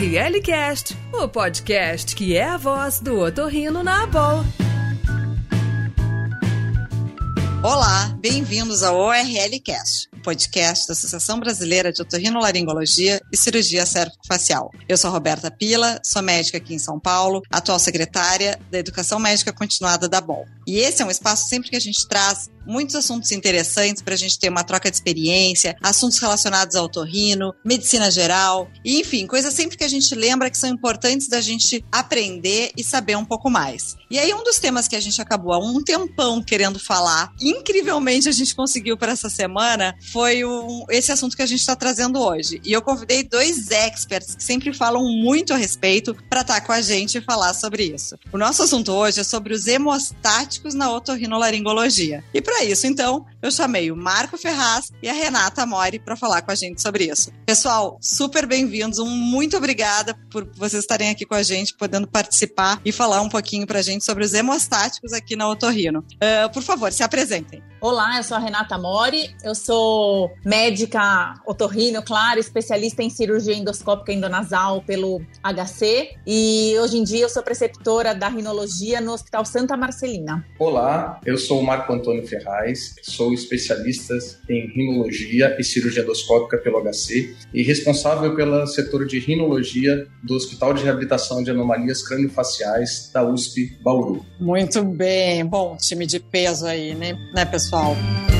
ORL Cast, o podcast que é a voz do otorrino na Abol. Olá, bem-vindos ao ORL Cast, podcast da Associação Brasileira de Otorrinolaringologia e Cirurgia Cérvico-Facial. Eu sou Roberta Pila, sou médica aqui em São Paulo, atual secretária da Educação Médica Continuada da BOL. E esse é um espaço sempre que a gente traz muitos assuntos interessantes para a gente ter uma troca de experiência, assuntos relacionados ao torrino, medicina geral, e, enfim, coisas sempre que a gente lembra que são importantes da gente aprender e saber um pouco mais. E aí, um dos temas que a gente acabou há um tempão querendo falar, incrivelmente a gente conseguiu para essa semana, foi esse assunto que a gente está trazendo hoje. E eu convidei dois experts que sempre falam muito a respeito para estar tá com a gente e falar sobre isso. O nosso assunto hoje é sobre os hemostáticos na otorrinolaringologia. E para isso, então, eu chamei o Marco Ferraz e a Renata Mori para falar com a gente sobre isso. Pessoal, super bem-vindos. Um muito obrigada por vocês estarem aqui com a gente, podendo participar e falar um pouquinho para a gente sobre os hemostáticos aqui na Otorrino. Uh, por favor, se apresentem. Olá, eu sou a Renata Mori, eu sou médica otorrino, claro, especialista em cirurgia endoscópica endonasal pelo HC e hoje em dia eu sou preceptora da rinologia no Hospital Santa Marcelina. Olá, eu sou o Marco Antônio Ferraz, sou especialista em rinologia e cirurgia endoscópica pelo HC e responsável pelo setor de rinologia do Hospital de Reabilitação de Anomalias Craniofaciais da USP Bauru. Muito bem, bom time de peso aí, né, né pessoal? Pessoal.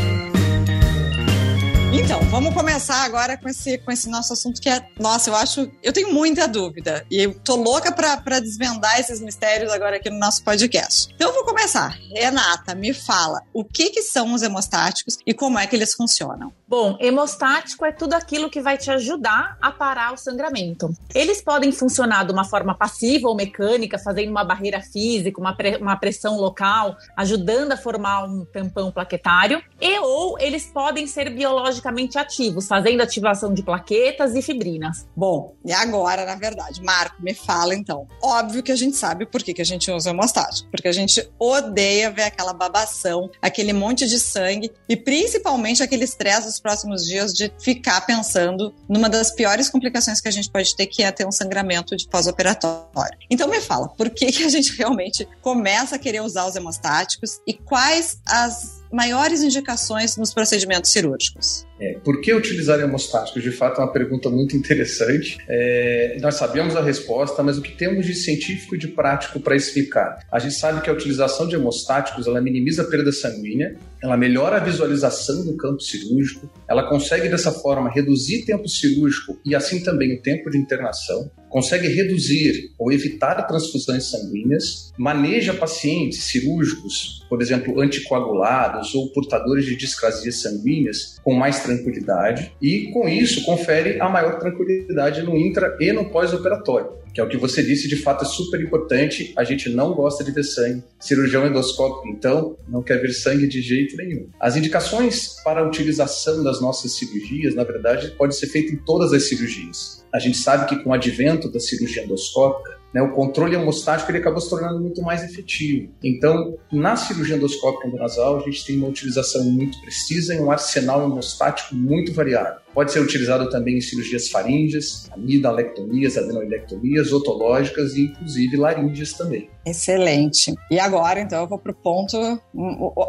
Então, vamos começar agora com esse, com esse nosso assunto que é, nossa, eu acho, eu tenho muita dúvida e eu tô louca para desvendar esses mistérios agora aqui no nosso podcast. Então, eu vou começar. Renata, me fala, o que que são os hemostáticos e como é que eles funcionam? Bom, hemostático é tudo aquilo que vai te ajudar a parar o sangramento. Eles podem funcionar de uma forma passiva ou mecânica, fazendo uma barreira física, uma, pre uma pressão local, ajudando a formar um tampão plaquetário, e ou eles podem ser biologicamente ativos, fazendo ativação de plaquetas e fibrinas. Bom, e agora, na verdade, Marco, me fala então. Óbvio que a gente sabe por que, que a gente usa hemostático, porque a gente odeia ver aquela babação, aquele monte de sangue e principalmente aquele estresse próximos dias de ficar pensando numa das piores complicações que a gente pode ter, que é ter um sangramento de pós-operatório. Então me fala, por que, que a gente realmente começa a querer usar os hemostáticos e quais as maiores indicações nos procedimentos cirúrgicos? É, por que utilizar hemostáticos? De fato, é uma pergunta muito interessante. É, nós sabemos a resposta, mas o que temos de científico e de prático para explicar? A gente sabe que a utilização de hemostáticos ela minimiza a perda sanguínea, ela melhora a visualização do campo cirúrgico, ela consegue dessa forma reduzir tempo cirúrgico e assim também o tempo de internação, consegue reduzir ou evitar transfusões sanguíneas, maneja pacientes cirúrgicos, por exemplo, anticoagulados ou portadores de discrasias sanguíneas com mais tranquilidade e, com isso, confere a maior tranquilidade no intra e no pós-operatório que é o que você disse, de fato é super importante. A gente não gosta de ver sangue. Cirurgião endoscópico, então, não quer ver sangue de jeito nenhum. As indicações para a utilização das nossas cirurgias, na verdade, pode ser feita em todas as cirurgias. A gente sabe que com o advento da cirurgia endoscópica, né, o controle hemostático ele acabou se tornando muito mais efetivo. Então, na cirurgia endoscópica endonasal, a gente tem uma utilização muito precisa e um arsenal hemostático muito variado. Pode ser utilizado também em cirurgias faríngeas, amidalectomias, adenoidectomias, otológicas e inclusive laríngeas também. Excelente. E agora, então, eu vou para o ponto.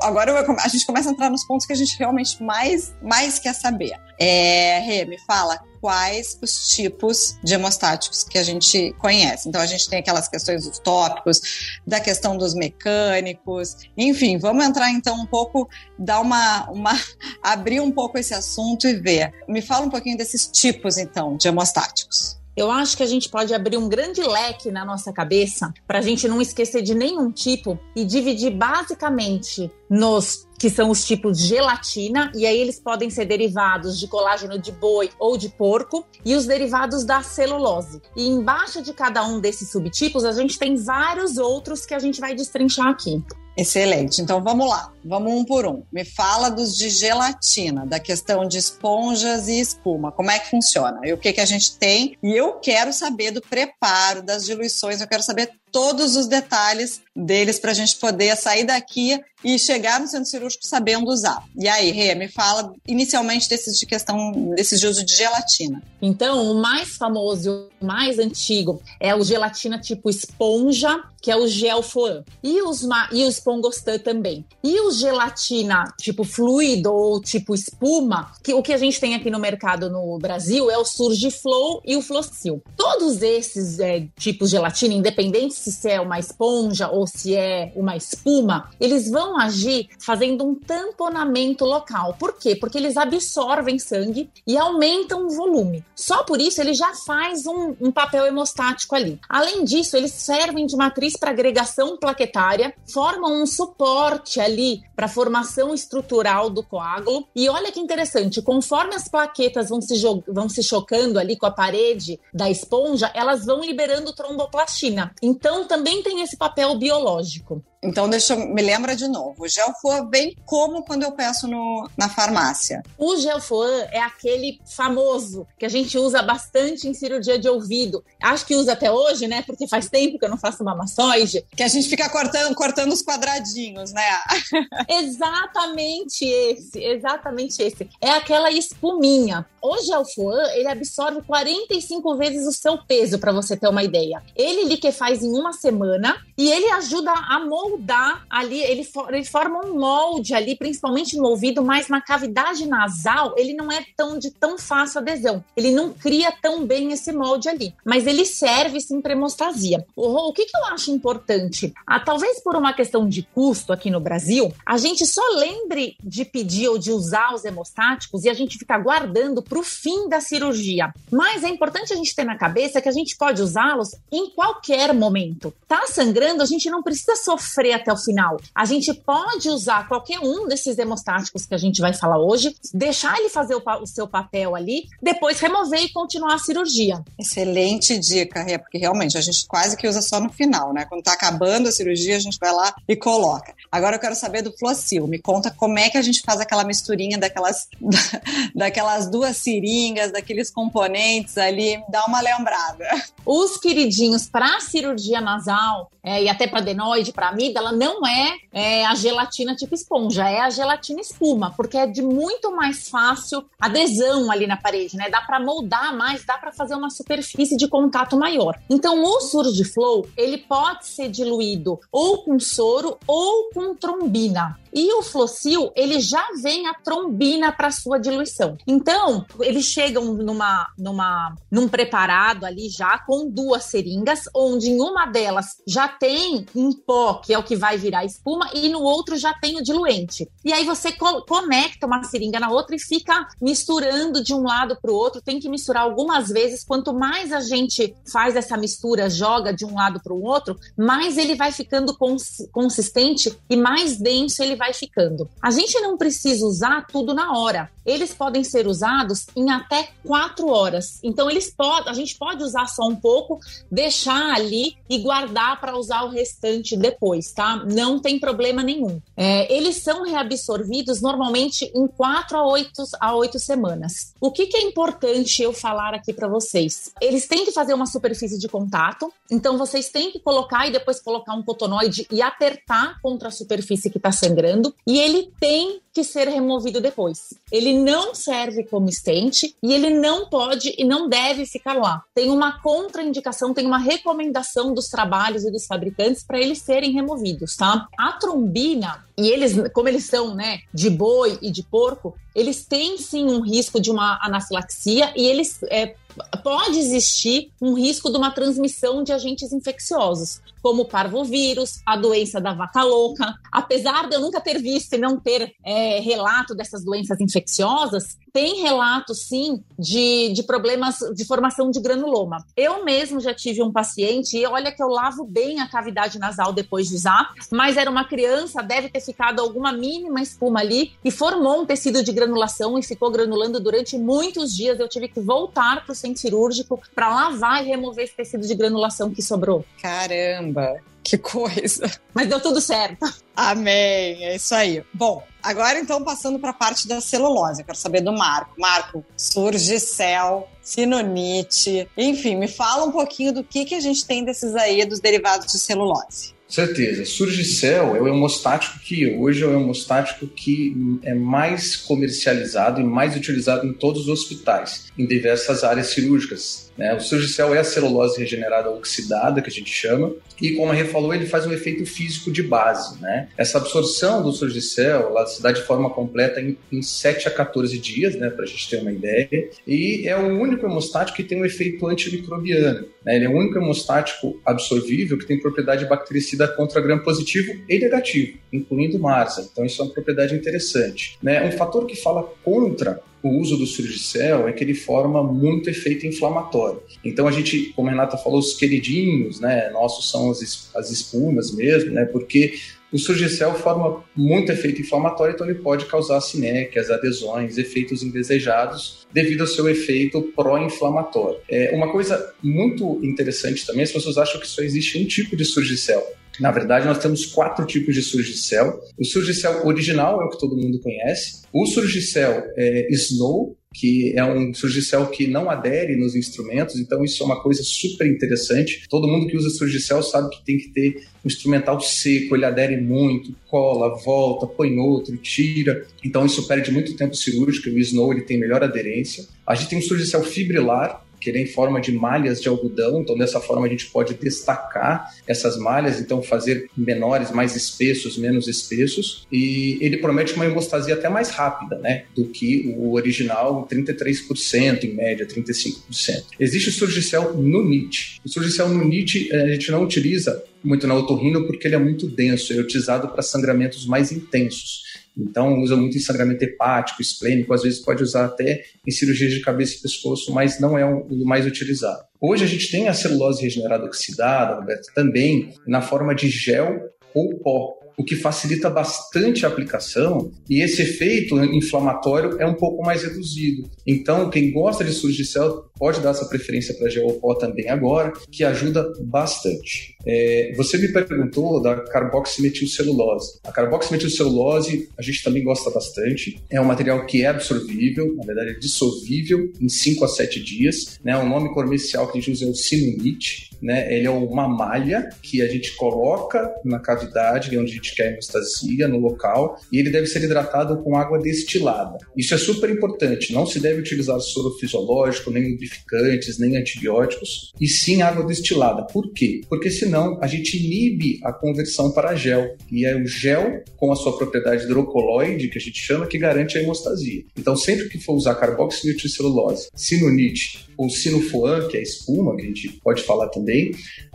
Agora eu, a gente começa a entrar nos pontos que a gente realmente mais, mais quer saber. É, Rê, me fala quais os tipos de hemostáticos que a gente conhece. Então, a gente tem aquelas questões dos tópicos, da questão dos mecânicos, enfim, vamos entrar então um pouco, dar uma, uma abrir um pouco esse assunto e ver. Me fala um pouquinho desses tipos, então, de hemostáticos. Eu acho que a gente pode abrir um grande leque na nossa cabeça para a gente não esquecer de nenhum tipo e dividir basicamente nos que são os tipos gelatina, e aí eles podem ser derivados de colágeno de boi ou de porco, e os derivados da celulose. E embaixo de cada um desses subtipos, a gente tem vários outros que a gente vai destrinchar aqui. Excelente. Então vamos lá, vamos um por um. Me fala dos de gelatina, da questão de esponjas e espuma. Como é que funciona? E o que, que a gente tem? E eu quero saber do preparo, das diluições, eu quero saber todos os detalhes deles para a gente poder sair daqui e chegar no centro cirúrgico sabendo usar. E aí, Rê, me fala inicialmente desses de questão desses de uso de gelatina. Então, o mais famoso, o mais antigo é o gelatina tipo esponja, que é o gel foam. E os e o espongostan também. E o gelatina tipo fluido ou tipo espuma, que o que a gente tem aqui no mercado no Brasil é o Surgiflow e o Flocil. Todos esses é, tipos de gelatina, independente se é uma esponja ou se é uma espuma, eles vão agir fazendo um tamponamento local. Por quê? Porque eles absorvem sangue e aumentam o volume. Só por isso ele já faz um, um papel hemostático ali. Além disso, eles servem de matriz para agregação plaquetária, formam um suporte ali para a formação estrutural do coágulo. E olha que interessante, conforme as plaquetas vão se, vão se chocando ali com a parede da esponja, elas vão liberando tromboplastina. Então também tem esse papel biológico. Então, deixa eu, me lembra de novo. O Gelfoan vem como quando eu peço no, na farmácia? O Gelfoan é aquele famoso que a gente usa bastante em cirurgia de ouvido. Acho que usa até hoje, né? Porque faz tempo que eu não faço uma massoide. Que a gente fica cortando, cortando os quadradinhos, né? exatamente esse, exatamente esse. É aquela espuminha. O Gelfoan, ele absorve 45 vezes o seu peso, para você ter uma ideia. Ele liquefaz em uma semana e ele ajuda a moldar moldar ali, ele, for, ele forma um molde ali, principalmente no ouvido, mas na cavidade nasal ele não é tão de tão fácil adesão. Ele não cria tão bem esse molde ali, mas ele serve sim para hemostasia. O, o que, que eu acho importante? Ah, talvez por uma questão de custo aqui no Brasil, a gente só lembre de pedir ou de usar os hemostáticos e a gente fica guardando para o fim da cirurgia. Mas é importante a gente ter na cabeça que a gente pode usá-los em qualquer momento. Tá sangrando, a gente não precisa sofrer sofrer até o final. A gente pode usar qualquer um desses hemostáticos que a gente vai falar hoje, deixar ele fazer o, o seu papel ali, depois remover e continuar a cirurgia. Excelente dica, Rê, porque realmente a gente quase que usa só no final, né? Quando tá acabando a cirurgia, a gente vai lá e coloca. Agora eu quero saber do Flocil. Me conta como é que a gente faz aquela misturinha daquelas, daquelas duas seringas, daqueles componentes ali. Dá uma lembrada. Os queridinhos para cirurgia nasal é, e até para adenoide, para amígdala, não é, é, a gelatina tipo esponja, é a gelatina espuma, porque é de muito mais fácil adesão ali na parede, né? Dá para moldar mais, dá para fazer uma superfície de contato maior. Então, o Surgiflow, ele pode ser diluído ou com soro ou com trombina. E o Flocil, ele já vem a trombina para sua diluição. Então, eles chegam numa, numa, num preparado ali já com duas seringas, onde em uma delas já tem um pó, que é o que vai virar espuma, e no outro já tem o diluente. E aí você co conecta uma seringa na outra e fica misturando de um lado para o outro. Tem que misturar algumas vezes. Quanto mais a gente faz essa mistura, joga de um lado para o outro, mais ele vai ficando cons consistente e mais denso ele vai ficando. A gente não precisa usar tudo na hora. Eles podem ser usados em até quatro horas. Então eles podem, a gente pode usar só um pouco, deixar ali e guardar para usar o restante depois, tá? Não tem problema nenhum. É, eles são reabsorvidos normalmente em quatro a oito a oito semanas. O que, que é importante eu falar aqui para vocês? Eles têm que fazer uma superfície de contato. Então vocês têm que colocar e depois colocar um cotonoide e apertar contra a superfície que está sangrando e ele tem que ser removido depois. Ele não serve como estente e ele não pode e não deve ficar lá. Tem uma contraindicação, tem uma recomendação dos trabalhos e dos fabricantes para eles serem removidos, tá? A trombina, e eles, como eles são, né, de boi e de porco, eles têm sim um risco de uma anafilaxia e eles é, pode existir um risco de uma transmissão de agentes infecciosos, como o parvovírus, a doença da vaca louca. Apesar de eu nunca ter visto e não ter é, relato dessas doenças infecciosas, tem relato, sim, de, de problemas de formação de granuloma. Eu mesmo já tive um paciente, e olha que eu lavo bem a cavidade nasal depois de usar, mas era uma criança, deve ter ficado alguma mínima espuma ali e formou um tecido de granulação e ficou granulando durante muitos dias. Eu tive que voltar para o centro cirúrgico para lavar e remover esse tecido de granulação que sobrou. Caramba! Que coisa. Mas deu tudo certo. Amém. É isso aí. Bom, agora então passando para a parte da celulose. Eu quero saber do Marco. Marco, surgicel, sinonite, enfim, me fala um pouquinho do que, que a gente tem desses aí, dos derivados de celulose. Certeza. Surgicel é o hemostático que hoje é o hemostático que é mais comercializado e mais utilizado em todos os hospitais, em diversas áreas cirúrgicas. Né? O surgicel é a celulose regenerada oxidada, que a gente chama, e como a Rê falou, ele faz um efeito físico de base. Né? Essa absorção do surgicel ela se dá de forma completa em, em 7 a 14 dias, né, para a gente ter uma ideia, e é o único hemostático que tem um efeito antimicrobiano. Né? Ele é o único hemostático absorvível que tem propriedade bactericida contra gram positivo e negativo, incluindo MARSA. Então, isso é uma propriedade interessante. Né? Um fator que fala contra o uso do surgicel é que ele forma muito efeito inflamatório. Então a gente, como a Renata falou, os queridinhos, né, nossos são as, as espumas mesmo, né, porque o surgicel forma muito efeito inflamatório, então ele pode causar sinéquias, adesões, efeitos indesejados devido ao seu efeito pró-inflamatório. É, uma coisa muito interessante também, as pessoas acham que só existe um tipo de surgicel. Na verdade, nós temos quatro tipos de surgicel. O surgicel original é o que todo mundo conhece. O surgicel é, Snow, que é um surgicel que não adere nos instrumentos, então isso é uma coisa super interessante. Todo mundo que usa surgicel sabe que tem que ter um instrumental seco, ele adere muito, cola, volta, põe outro, tira. Então isso perde muito tempo cirúrgico, o Snow ele tem melhor aderência. A gente tem um surgicel fibrilar, que ele é em forma de malhas de algodão, então dessa forma a gente pode destacar essas malhas, então fazer menores, mais espessos, menos espessos, e ele promete uma hemostasia até mais rápida, né, do que o original, 33% em média, 35%. Existe o surgicel Nunit. O surgicel Nunit eh, a gente não utiliza muito na otorrino porque ele é muito denso, ele é utilizado para sangramentos mais intensos. Então, usa muito em sangramento hepático, esplênico, às vezes pode usar até em cirurgias de cabeça e pescoço, mas não é o mais utilizado. Hoje a gente tem a celulose regenerada oxidada, Roberto, também na forma de gel ou pó o que facilita bastante a aplicação e esse efeito inflamatório é um pouco mais reduzido. Então, quem gosta de surgicel pode dar essa preferência para geopó também agora, que ajuda bastante. É, você me perguntou da carboximetilcelulose. A carboximetilcelulose a gente também gosta bastante. É um material que é absorvível, na verdade é dissolvível em 5 a 7 dias. Né? O nome comercial que a gente usa é o sinunite. Né? Ele é uma malha que a gente coloca na cavidade, onde a gente quer hemostasia, no local, e ele deve ser hidratado com água destilada. Isso é super importante. Não se deve utilizar soro fisiológico, nem lubrificantes, nem antibióticos, e sim água destilada. Por quê? Porque senão a gente inibe a conversão para gel. E é o gel com a sua propriedade hidrocoloide, que a gente chama, que garante a hemostasia. Então, sempre que for usar carboximetilcelulose, sinonite ou sinofoan, que é espuma, que a gente pode falar também,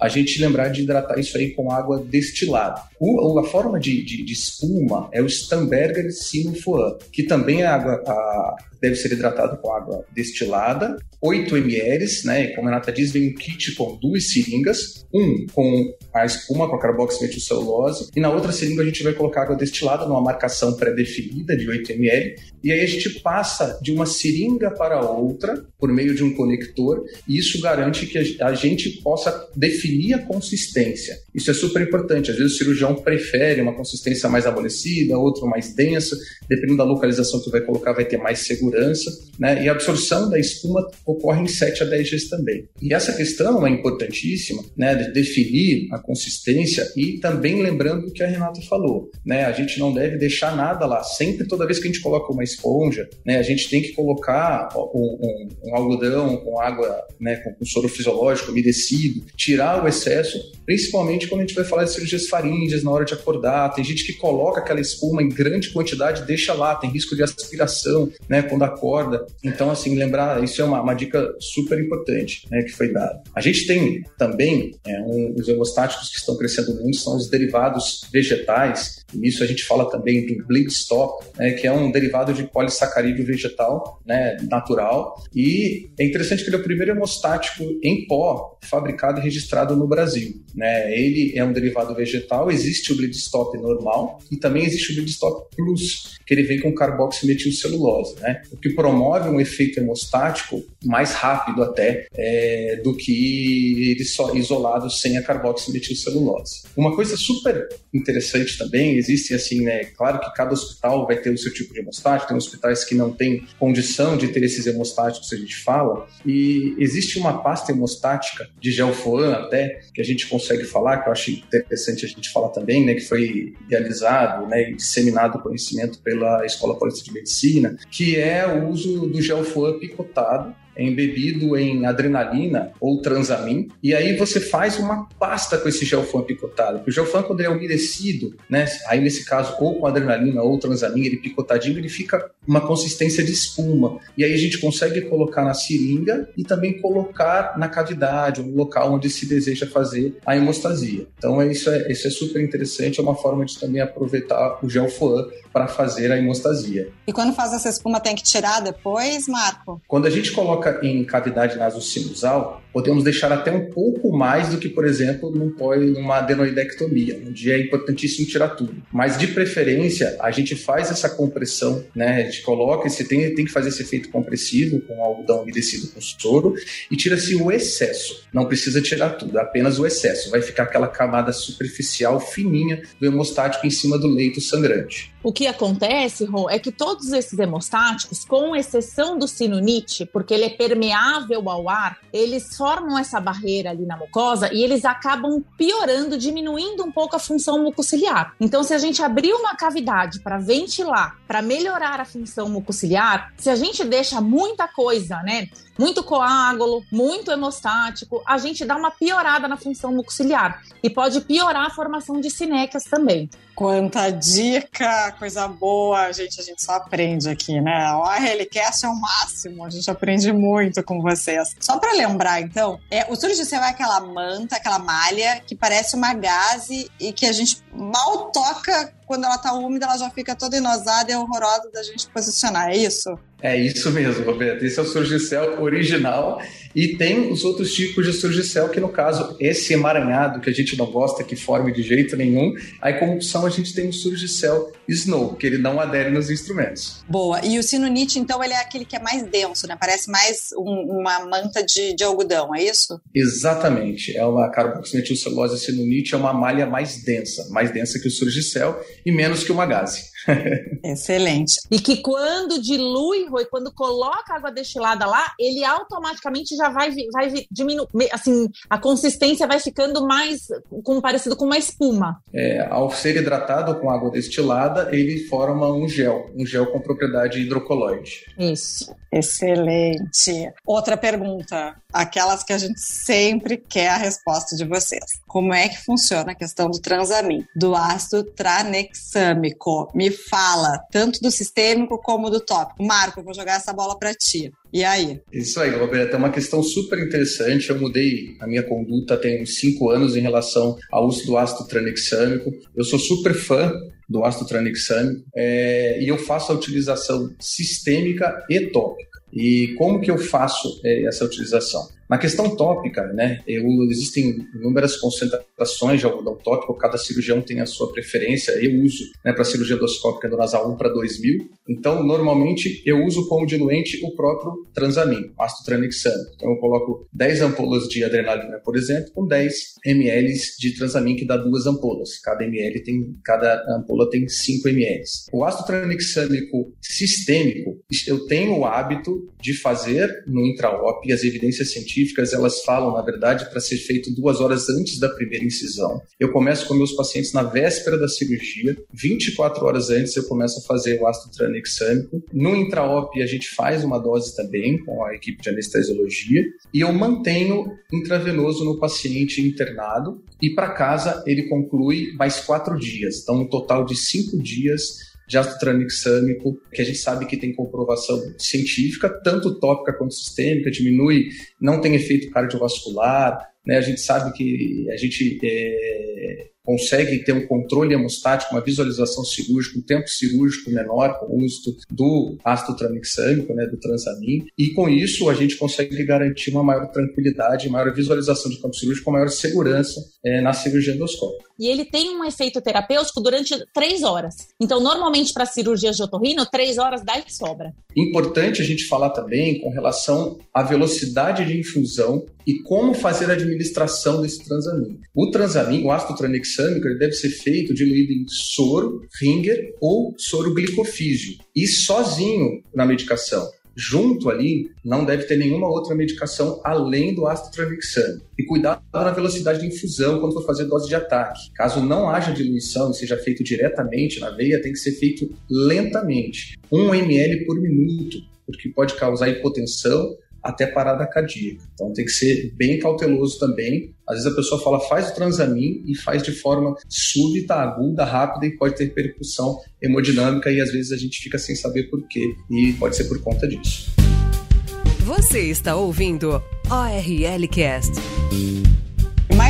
a gente lembrar de hidratar isso aí com água destilada. O, a forma de, de, de espuma é o Stamberger sinofoan, que também é água, a, deve ser hidratado com água destilada, 8 ml, né? Como a Renata diz, vem um kit com duas seringas, um com a espuma, com a carboximetilcelulose, e na outra seringa a gente vai colocar água destilada numa marcação pré-definida de 8 ml, e aí a gente passa de uma seringa para outra por meio de um conector, e isso garante que a gente possa definir a consistência. Isso é super importante. Às vezes o cirurgião prefere uma consistência mais amolecida, outro mais densa, dependendo da localização que vai colocar, vai ter mais segurança, né? E a absorção da espuma ocorre em 7 a 10 dias também. E essa questão é importantíssima, né, de definir a consistência e também lembrando o que a Renata falou, né? A gente não deve deixar nada lá. Sempre, toda vez que a gente coloca uma esponja, né, a gente tem que colocar um, um, um algodão com água, né, com, com soro fisiológico umedecido, tirar o excesso, principalmente quando a gente vai falar de cirurgias faríngeas na hora de acordar. Tem gente que coloca aquela espuma em grande quantidade, deixa lá, tem risco de aspiração, né, quando acorda. Então, assim, lembrar, isso é uma, uma dica super importante, né, que foi dada. A gente tem também é, um, os hemostáticos que estão crescendo muito, são os derivados vegetais, e isso a gente fala também do bleed stop, né, que é um derivado de polissacarídeo vegetal, né, natural, e é interessante que ele é o primeiro hemostático em pó fabricado e registrado no Brasil. Né? Ele é um derivado vegetal, existe o bleed stop normal e também existe o bleed stop plus, que ele vem com carboximetilcelulose, né? O que promove um efeito hemostático mais rápido até é, do que ele só isolado sem a carboximetilcelulose. Uma coisa super interessante também, existem assim, né? Claro que cada hospital vai ter o seu tipo de hemostático, tem hospitais que não têm condição de ter esses hemostáticos a gente fala, e existe uma pasta hemostática de gelfoan até, que a gente consegue falar, que eu acho interessante a gente falar também, né? Que foi idealizado né, e disseminado o conhecimento pela Escola Paulista de Medicina, que é o uso do gelfoan picotado é embebido em adrenalina ou transamin, e aí você faz uma pasta com esse gelfan picotado. o gelfan, quando ele é umedecido, né, aí nesse caso, ou com adrenalina ou transamin, ele picotadinho, ele fica uma consistência de espuma. E aí a gente consegue colocar na seringa e também colocar na cavidade, no local onde se deseja fazer a hemostasia. Então é isso é, isso é super interessante, é uma forma de também aproveitar o gelfoan para fazer a hemostasia. E quando faz essa espuma tem que tirar depois, Marco? Quando a gente coloca em cavidade nasocinusal, podemos deixar até um pouco mais do que, por exemplo, num, numa adenoidectomia, onde é importantíssimo tirar tudo. Mas, de preferência, a gente faz essa compressão, né? A gente coloca, você tem, tem que fazer esse efeito compressivo com algodão umedecido com soro e tira-se o excesso. Não precisa tirar tudo, apenas o excesso. Vai ficar aquela camada superficial fininha do hemostático em cima do leito sangrante. O que acontece, Ron, é que todos esses hemostáticos, com exceção do sinonite, porque ele é permeável ao ar, eles formam essa barreira ali na mucosa e eles acabam piorando, diminuindo um pouco a função mucociliar. Então, se a gente abrir uma cavidade para ventilar, para melhorar a função mucociliar, se a gente deixa muita coisa, né? Muito coágulo, muito hemostático, a gente dá uma piorada na função mucociliar e pode piorar a formação de sinéquias também. Quanta dica, coisa boa, gente, a gente só aprende aqui, né? O RLCast é o máximo, a gente aprende muito com vocês. Só para lembrar, então, é, o surgicel é aquela manta, aquela malha que parece uma gaze e que a gente mal toca quando ela tá úmida, ela já fica toda enosada e é horrorosa da gente posicionar, é isso? É isso mesmo, Roberto. Esse é o surgicel original e tem os outros tipos de surgicel que, no caso, esse emaranhado que a gente não gosta que forme de jeito nenhum, aí como opção a gente tem o surgicel Snow, que ele não adere nos instrumentos. Boa. E o sinonite, então, ele é aquele que é mais denso, né? Parece mais um, uma manta de, de, algodão, é isso? Exatamente. É uma carboximetilcelulose sinonite, é uma malha mais densa, mais densa que o surgicel e menos que uma gaze. Excelente. E que quando dilui, Rui, quando coloca água destilada lá, ele automaticamente já vai, vai diminuir, assim, a consistência vai ficando mais, com, parecido com uma espuma. É, ao ser hidratado com água destilada, ele forma um gel, um gel com propriedade hidrocoloide. Isso. Excelente. Outra pergunta, aquelas que a gente sempre quer a resposta de vocês. Como é que funciona a questão do transamin, do ácido tranexâmico? Me fala, tanto do sistêmico como do tópico. Marco, eu vou jogar essa bola para ti. E aí? Isso aí, Roberto, é uma questão super interessante. Eu mudei a minha conduta tem uns cinco anos em relação ao uso do ácido tranexâmico. Eu sou super fã do ácido tranexâmico é, e eu faço a utilização sistêmica e tópica. E como que eu faço é, essa utilização? Na questão tópica, né, eu, existem inúmeras concentrações de algodão tópico, cada cirurgião tem a sua preferência. Eu uso né, para cirurgia endoscópica do nasal 1 para 2000. Então, normalmente, eu uso como diluente o próprio transamin, ácido tranexâmico. Então, eu coloco 10 ampolas de adrenalina, por exemplo, com 10 ml de transamin, que dá duas ampolas. Cada ml tem, cada ampola tem 5 ml. O ácido tranexâmico sistêmico, eu tenho o hábito de fazer no intraop, as evidências científicas científicas elas falam, na verdade, para ser feito duas horas antes da primeira incisão. Eu começo com meus pacientes na véspera da cirurgia, 24 horas antes eu começo a fazer o ácido tranexâmico. No intraop a gente faz uma dose também com a equipe de anestesiologia e eu mantenho intravenoso no paciente internado e para casa ele conclui mais quatro dias. Então, um total de cinco dias de ácido tranexâmico, que a gente sabe que tem comprovação científica, tanto tópica quanto sistêmica, diminui, não tem efeito cardiovascular, né? A gente sabe que a gente é, consegue ter um controle hemostático, uma visualização cirúrgica, um tempo cirúrgico menor com o uso do ácido né, do transamin, e com isso a gente consegue garantir uma maior tranquilidade, maior visualização de campo cirúrgico, maior segurança é, na cirurgia endoscópica. E ele tem um efeito terapêutico durante três horas. Então, normalmente para cirurgias de otorrino, três horas dá e sobra. Importante a gente falar também com relação à velocidade de infusão e como fazer a administração desse transamin. O transamin, o ácido tranexâmico, ele deve ser feito diluído em soro, ringer ou soro glicofígio e sozinho na medicação junto ali, não deve ter nenhuma outra medicação além do ácido tranexâmico. E cuidado na velocidade de infusão quando for fazer dose de ataque. Caso não haja diluição e seja feito diretamente na veia, tem que ser feito lentamente, 1 ml por minuto, porque pode causar hipotensão até parada cardíaca. Então tem que ser bem cauteloso também. Às vezes a pessoa fala faz o transamin e faz de forma súbita, aguda, rápida e pode ter repercussão hemodinâmica e às vezes a gente fica sem saber por quê e pode ser por conta disso. Você está ouvindo ORL Cast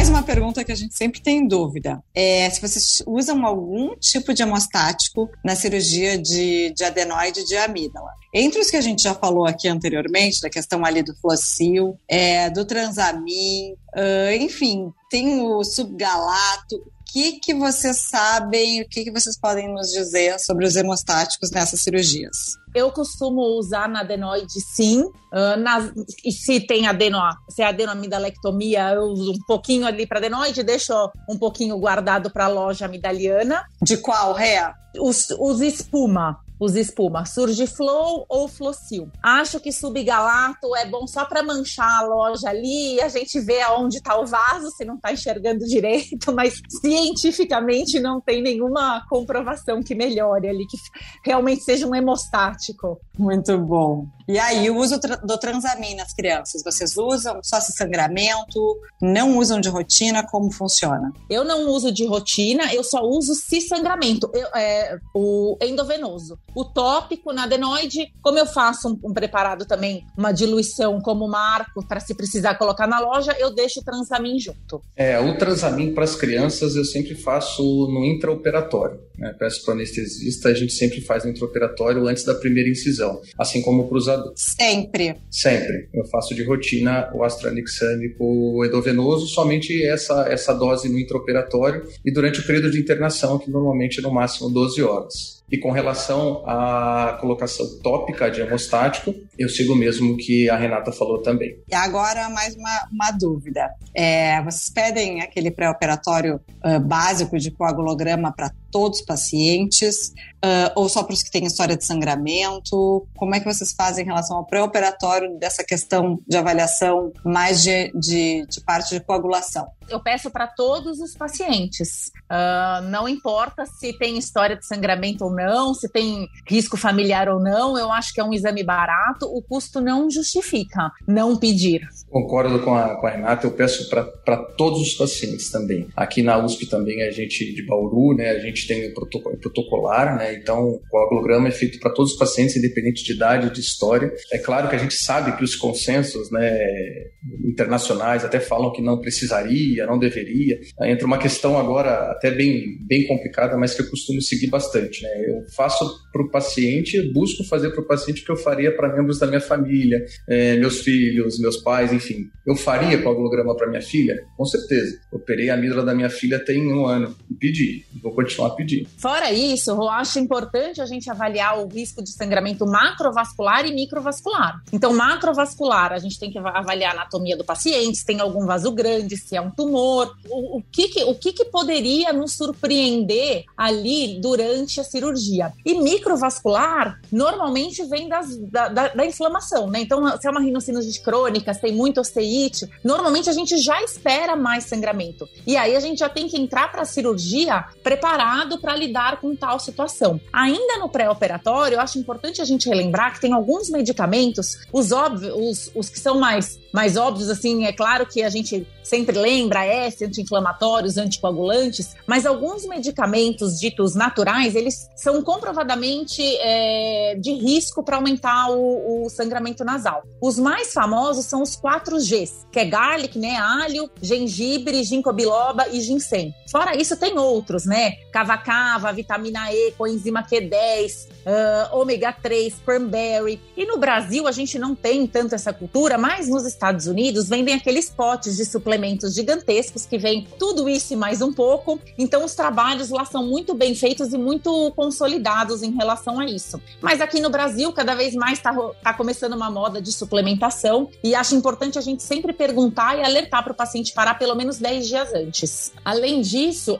mais uma pergunta que a gente sempre tem dúvida. É se vocês usam algum tipo de hemostático na cirurgia de, de adenoide de amígdala. Entre os que a gente já falou aqui anteriormente, da questão ali do Flocil, é, do Transamin, uh, enfim, tem o subgalato que, que vocês sabem, o que, que vocês podem nos dizer sobre os hemostáticos nessas cirurgias? Eu costumo usar na adenoide, sim. Uh, na, e se tem adeno, se é adenoamidalectomia, eu uso um pouquinho ali para adenoide, deixo um pouquinho guardado para a loja amidaliana. De qual, Ré? Os, os espuma os espuma, Surgiflow ou Flocil. Acho que subgalato é bom só para manchar a loja ali, a gente vê aonde está o vaso, se não está enxergando direito, mas cientificamente não tem nenhuma comprovação que melhore ali, que realmente seja um hemostático. Muito bom. E aí, o uso do transamin nas crianças, vocês usam só se sangramento? Não usam de rotina? Como funciona? Eu não uso de rotina, eu só uso se sangramento, eu, é, o endovenoso. O tópico na adenoide, como eu faço um, um preparado também, uma diluição como marco, para se precisar colocar na loja, eu deixo o transamin junto. É, o transamin para as crianças eu sempre faço no intraoperatório. Né? Peço para o anestesista, a gente sempre faz no intraoperatório antes da primeira incisão, assim como para os Sempre. Sempre. Eu faço de rotina o astranixâmico edovenoso, somente essa, essa dose no intraoperatório e durante o período de internação, que normalmente é no máximo 12 horas. E com relação à colocação tópica de hemostático, eu sigo o mesmo que a Renata falou também. E agora, mais uma, uma dúvida. É, vocês pedem aquele pré-operatório uh, básico de coagulograma para todos os pacientes? Uh, ou só para os que têm história de sangramento? Como é que vocês fazem em relação ao pré-operatório dessa questão de avaliação mais de, de, de parte de coagulação? Eu peço para todos os pacientes. Uh, não importa se tem história de sangramento ou não, se tem risco familiar ou não, eu acho que é um exame barato, o custo não justifica não pedir. Concordo com a, com a Renata, eu peço para todos os pacientes também. Aqui na USP também a gente de Bauru, né, a gente tem o protocolar, né, então o coagulograma é feito para todos os pacientes, independente de idade, de história. É claro que a gente sabe que os consensos né, internacionais até falam que não precisaria, não deveria. Entra uma questão agora até bem, bem complicada, mas que eu costumo seguir bastante. Né? Eu faço para o paciente, busco fazer para o paciente o que eu faria para membros da minha família, é, meus filhos, meus pais, enfim. Eu faria coagulograma para minha filha? Com certeza. Operei a amígdala da minha filha tem um ano e pedi. Vou continuar pedindo. Fora isso, eu acho importante a gente avaliar o risco de sangramento macrovascular e microvascular. Então, macrovascular, a gente tem que avaliar a anatomia do paciente, se tem algum vaso grande, se é um tumor, o, o que, que, o que, que poderia nos surpreender ali durante a cirurgia. E microvascular normalmente vem das, da, da, da inflamação, né? Então, se é uma rinocinite crônica, se tem muito osteite, normalmente a gente já espera mais sangramento. E aí a gente já tem que entrar para a cirurgia preparado para lidar com tal situação. Ainda no pré-operatório, eu acho importante a gente relembrar que tem alguns medicamentos, os óbvios, os, os que são mais, mais óbvios, assim, é claro que a gente sempre lembra S, anti-inflamatórios, anticoagulantes, mas alguns medicamentos ditos naturais, eles são comprovadamente é, de risco para aumentar o, o, sangramento nasal. Os mais famosos são os 4 Gs, que é garlic, né, alho, gengibre, ginkgo biloba e ginseng. Fora isso, tem outros, né? Cava-cava, vitamina E, coenzima Q10, uh, ômega 3, cranberry. E no Brasil, a gente não tem tanto essa cultura, mas nos Estados Unidos vendem aqueles potes de suplementos gigantescos que vem tudo isso e mais um pouco. Então, os trabalhos lá são muito bem feitos e muito consolidados em relação a isso. Mas aqui no Brasil, cada vez mais está tá começando uma moda de suplementação e acho importante a gente sempre perguntar e alertar para o paciente parar pelo menos 10 dias antes. Além disso, uh,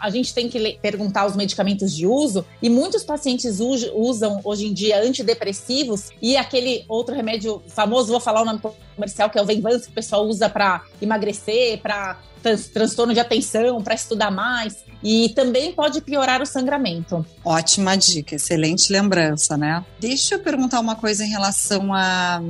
a gente tem que perguntar os medicamentos de uso e muitos pacientes usam hoje em dia antidepressivos e aquele outro remédio famoso, vou falar o nome comercial, que é o Venvance, que o pessoal usa para emagrecer, para transtorno de atenção, para estudar mais e também pode piorar o sangramento. Ótima dica, excelente lembrança, né? Deixa eu perguntar uma coisa em relação à a,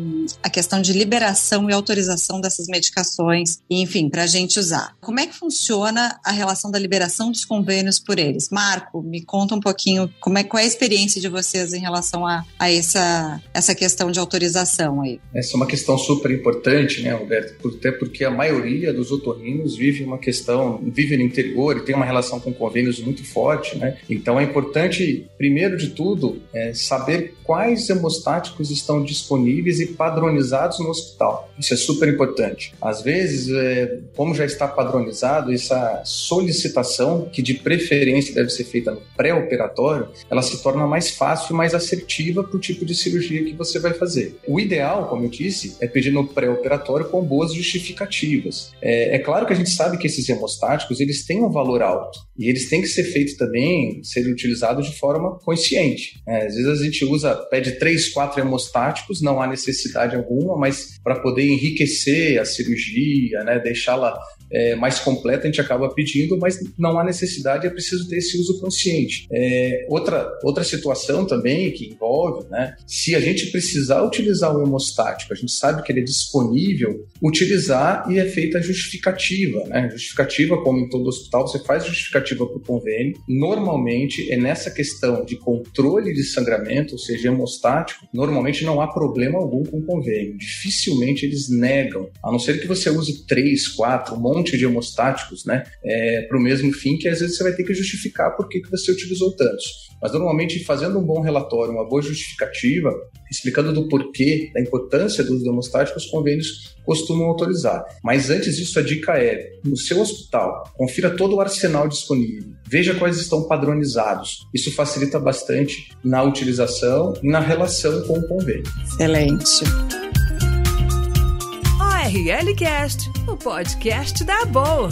a, questão de liberação e autorização dessas medicações, enfim, para a gente usar. Como é que funciona a relação da liberação dos convênios por eles? Marco, me conta um pouquinho como é, qual é a experiência de vocês em relação a, a essa, essa questão de autorização aí. Essa é uma questão super importante, né, Roberto? Até porque a maioria dos otorrinos vive uma questão, vive no interior e tem uma relação com convênios muito forte, né? Então é importante, primeiro de tudo, é saber quais hemostáticos estão disponíveis e padronizados no hospital. Isso é super importante. Às vezes, é, como já está padronizado, essa solicitação, que de preferência deve ser feita no pré-operatório, ela se torna mais fácil e mais assertiva para o tipo de cirurgia que você vai fazer. O ideal, como eu disse, é pedir no pré-operatório com boas justificativas. É, é claro que a gente sabe que esses hemostáticos eles têm um valor alto. E eles têm que ser feitos também, serem utilizados de forma consciente. É, às vezes a gente usa, pede três, quatro hemostáticos, não há necessidade alguma, mas para poder enriquecer a cirurgia, né, deixá-la é, mais completa, a gente acaba pedindo, mas não há necessidade, é preciso ter esse uso consciente. É, outra, outra situação também que envolve, né, se a gente precisar utilizar o hemostático, a gente sabe que ele é disponível, utilizar e é feita a justificativa. Né? Justificativa, como em todo hospital, você faz justificativa para o convênio. Normalmente é nessa questão de controle de sangramento, ou seja, hemostático, normalmente não há problema algum com o convênio. Dificilmente eles negam, a não ser que você use três, quatro, um monte de hemostáticos, né, é, para o mesmo fim, que às vezes você vai ter que justificar por que, você utilizou tantos. Mas normalmente fazendo um bom relatório, uma boa justificativa, explicando do porquê, da importância dos hemostáticos, os convênios costumam autorizar. Mas antes disso, a dica é: no seu hospital, confira todo o arsenal disponível, veja quais estão padronizados. Isso facilita bastante na utilização e na relação com o convênio. Excelente. ORL Cast, o podcast da Boa.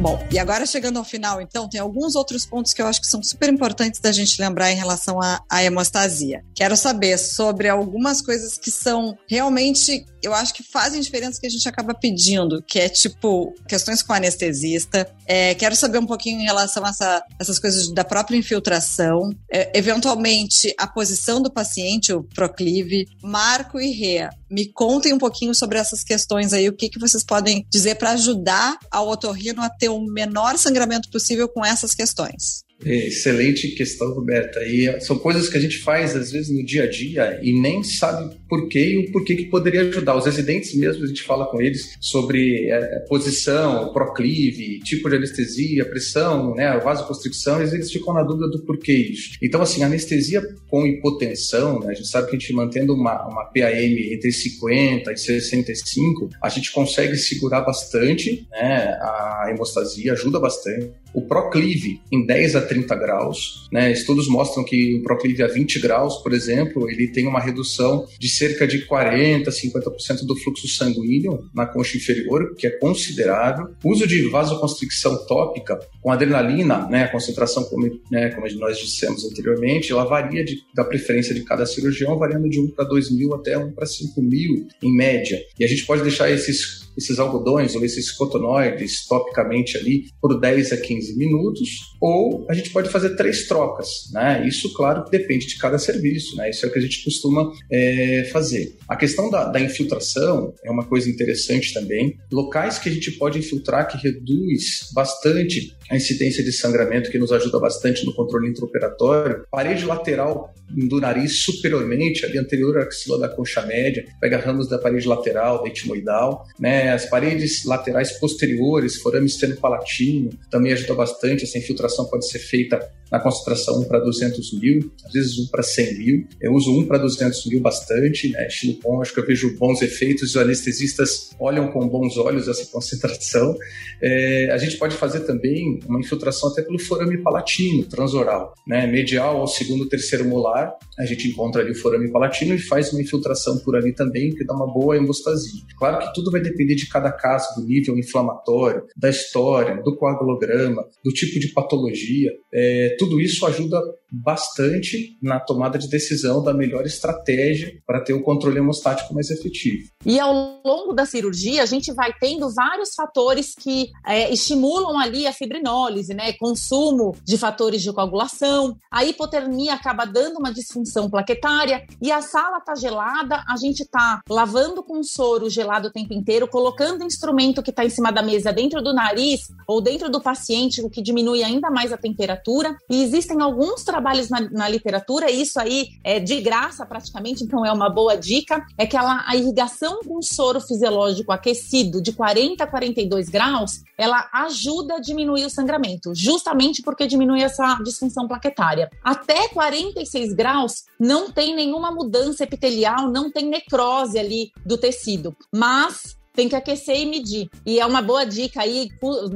Bom, e agora chegando ao final, então, tem alguns outros pontos que eu acho que são super importantes da gente lembrar em relação à, à hemostasia. Quero saber sobre algumas coisas que são realmente, eu acho que fazem diferença que a gente acaba pedindo, que é tipo questões com anestesista. É, quero saber um pouquinho em relação a essa, essas coisas da própria infiltração, é, eventualmente a posição do paciente, o proclive. Marco e Rê, me contem um pouquinho sobre essas questões aí, o que, que vocês podem dizer para ajudar ao otorrino a ter o menor sangramento possível com essas questões. Excelente questão, Roberta. E são coisas que a gente faz, às vezes, no dia a dia e nem sabe por quê e o porquê que poderia ajudar. Os residentes mesmo, a gente fala com eles sobre é, posição, proclive, tipo de anestesia, pressão, né, vasoconstricção, e eles ficam na dúvida do porquê isso. Então, assim, anestesia com hipotensão, né, a gente sabe que a gente mantendo uma, uma PAM entre 50 e 65, a gente consegue segurar bastante né, a hemostasia, ajuda bastante. O proclive em 10 a 30 graus. Né? Estudos mostram que o proclive a 20 graus, por exemplo, ele tem uma redução de cerca de 40%, 50% do fluxo sanguíneo na concha inferior, que é considerável. Uso de vasoconstricção tópica com adrenalina, né, a concentração, como, né, como nós dissemos anteriormente, ela varia de, da preferência de cada cirurgião, variando de 1 para 2 mil até 1 para 5 mil em média. E a gente pode deixar esses esses algodões ou esses cotonoides topicamente ali por 10 a 15 minutos, ou a gente pode fazer três trocas, né? Isso, claro, depende de cada serviço, né? Isso é o que a gente costuma é, fazer. A questão da, da infiltração é uma coisa interessante também. Locais que a gente pode infiltrar que reduz bastante a incidência de sangramento, que nos ajuda bastante no controle intraoperatório. Parede lateral do nariz superiormente, ali anterior axila da concha média, pega ramos da parede lateral, da etimoidal, né? As paredes laterais posteriores, forame palatino, também ajuda bastante. Essa infiltração pode ser feita na concentração 1 para 200 mil, às vezes 1 para 100 mil. Eu uso 1 para 200 mil bastante, né? Estilo bom, acho que eu vejo bons efeitos. Os anestesistas olham com bons olhos essa concentração. É, a gente pode fazer também uma infiltração até pelo forame palatino, transoral, né? Medial ao segundo, terceiro molar, a gente encontra ali o forame palatino e faz uma infiltração por ali também, que dá uma boa hemostasia. Claro que tudo vai depender de cada caso, do nível inflamatório, da história, do coagulograma, do tipo de patologia. É, tudo isso ajuda bastante na tomada de decisão da melhor estratégia para ter o controle hemostático mais efetivo. E ao longo da cirurgia, a gente vai tendo vários fatores que é, estimulam ali a fibrinólise, né? Consumo de fatores de coagulação, a hipotermia acaba dando uma disfunção plaquetária e a sala tá gelada, a gente tá lavando com soro gelado o tempo inteiro, colocando instrumento que está em cima da mesa dentro do nariz ou dentro do paciente, o que diminui ainda mais a temperatura. E existem alguns trabalhos trabalhos na, na, literatura, isso aí é de graça praticamente, então é uma boa dica, é que ela, a irrigação com soro fisiológico aquecido de 40 a 42 graus, ela ajuda a diminuir o sangramento, justamente porque diminui essa disfunção plaquetária. Até 46 graus não tem nenhuma mudança epitelial, não tem necrose ali do tecido, mas tem que aquecer e medir. E é uma boa dica aí,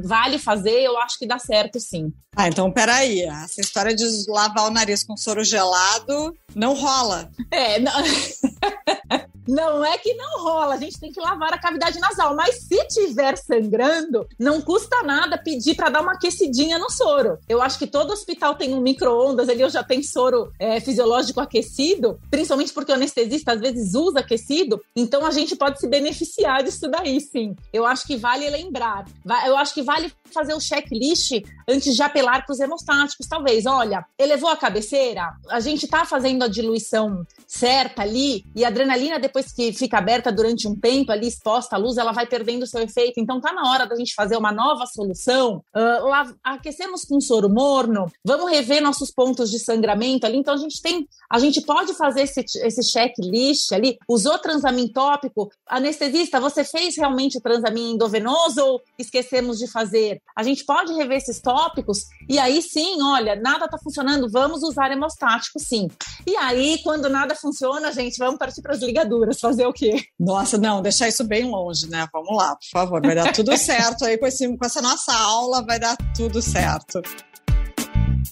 vale fazer, eu acho que dá certo sim. Ah, então peraí, essa história de lavar o nariz com soro gelado não rola. É, não... Não é que não rola, a gente tem que lavar a cavidade nasal, mas se tiver sangrando, não custa nada pedir para dar uma aquecidinha no soro. Eu acho que todo hospital tem um micro-ondas ali, eu já tenho soro é, fisiológico aquecido, principalmente porque o anestesista às vezes usa aquecido, então a gente pode se beneficiar disso daí, sim. Eu acho que vale lembrar, eu acho que vale fazer o checklist antes de apelar para os hemostáticos, talvez. Olha, elevou a cabeceira, a gente tá fazendo a diluição certa ali e a adrenalina depois que fica aberta durante um tempo ali, exposta à luz, ela vai perdendo seu efeito. Então tá na hora da gente fazer uma nova solução. Uh, aquecemos com soro morno, vamos rever nossos pontos de sangramento ali. Então a gente tem, a gente pode fazer esse, esse checklist ali. Usou transamin tópico? Anestesista, você fez realmente o transamin endovenoso ou esquecemos de fazer? A gente pode rever esses tópicos e aí sim, olha, nada tá funcionando, vamos usar hemostático sim. E aí, quando nada funciona, gente, vamos partir para as ligaduras fazer o quê? Nossa, não, deixar isso bem longe, né? Vamos lá, por favor, vai dar tudo certo aí com, esse, com essa nossa aula, vai dar tudo certo.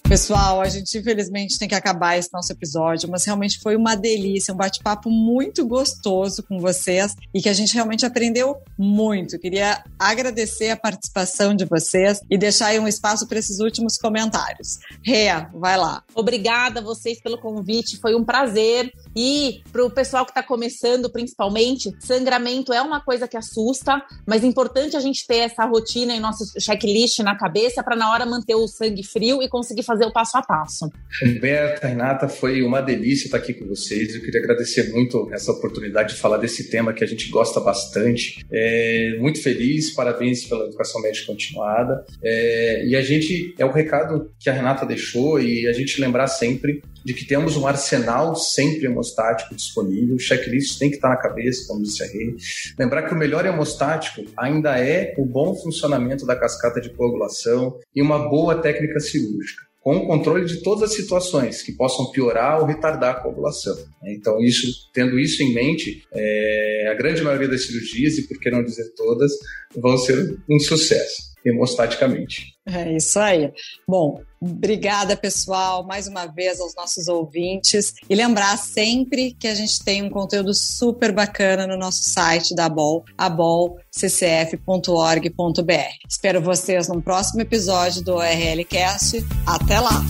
Pessoal, a gente infelizmente tem que acabar esse nosso episódio, mas realmente foi uma delícia, um bate-papo muito gostoso com vocês e que a gente realmente aprendeu muito. Queria agradecer a participação de vocês e deixar aí um espaço para esses últimos comentários. Rea, vai lá. Obrigada a vocês pelo convite, foi um prazer. E para o pessoal que está começando, principalmente, sangramento é uma coisa que assusta, mas é importante a gente ter essa rotina em nosso checklist na cabeça para na hora manter o sangue frio e conseguir fazer o passo a passo. Humberta, Renata, foi uma delícia estar aqui com vocês. Eu queria agradecer muito essa oportunidade de falar desse tema que a gente gosta bastante. É, muito feliz, parabéns pela educação médica continuada. É, e a gente, é o recado que a Renata deixou e a gente lembrar sempre de que temos um arsenal sempre hemostático disponível, checklist tem que estar na cabeça, como disse a Rei. Lembrar que o melhor hemostático ainda é o bom funcionamento da cascata de coagulação e uma boa técnica cirúrgica com o controle de todas as situações que possam piorar ou retardar a coagulação. Então, isso, tendo isso em mente, é, a grande maioria das cirurgias, e por que não dizer todas, vão ser um sucesso hemostaticamente. É isso aí. Bom, obrigada, pessoal, mais uma vez aos nossos ouvintes. E lembrar sempre que a gente tem um conteúdo super bacana no nosso site da ABOL, abolccf.org.br. Espero vocês no próximo episódio do ORLcast. Até lá!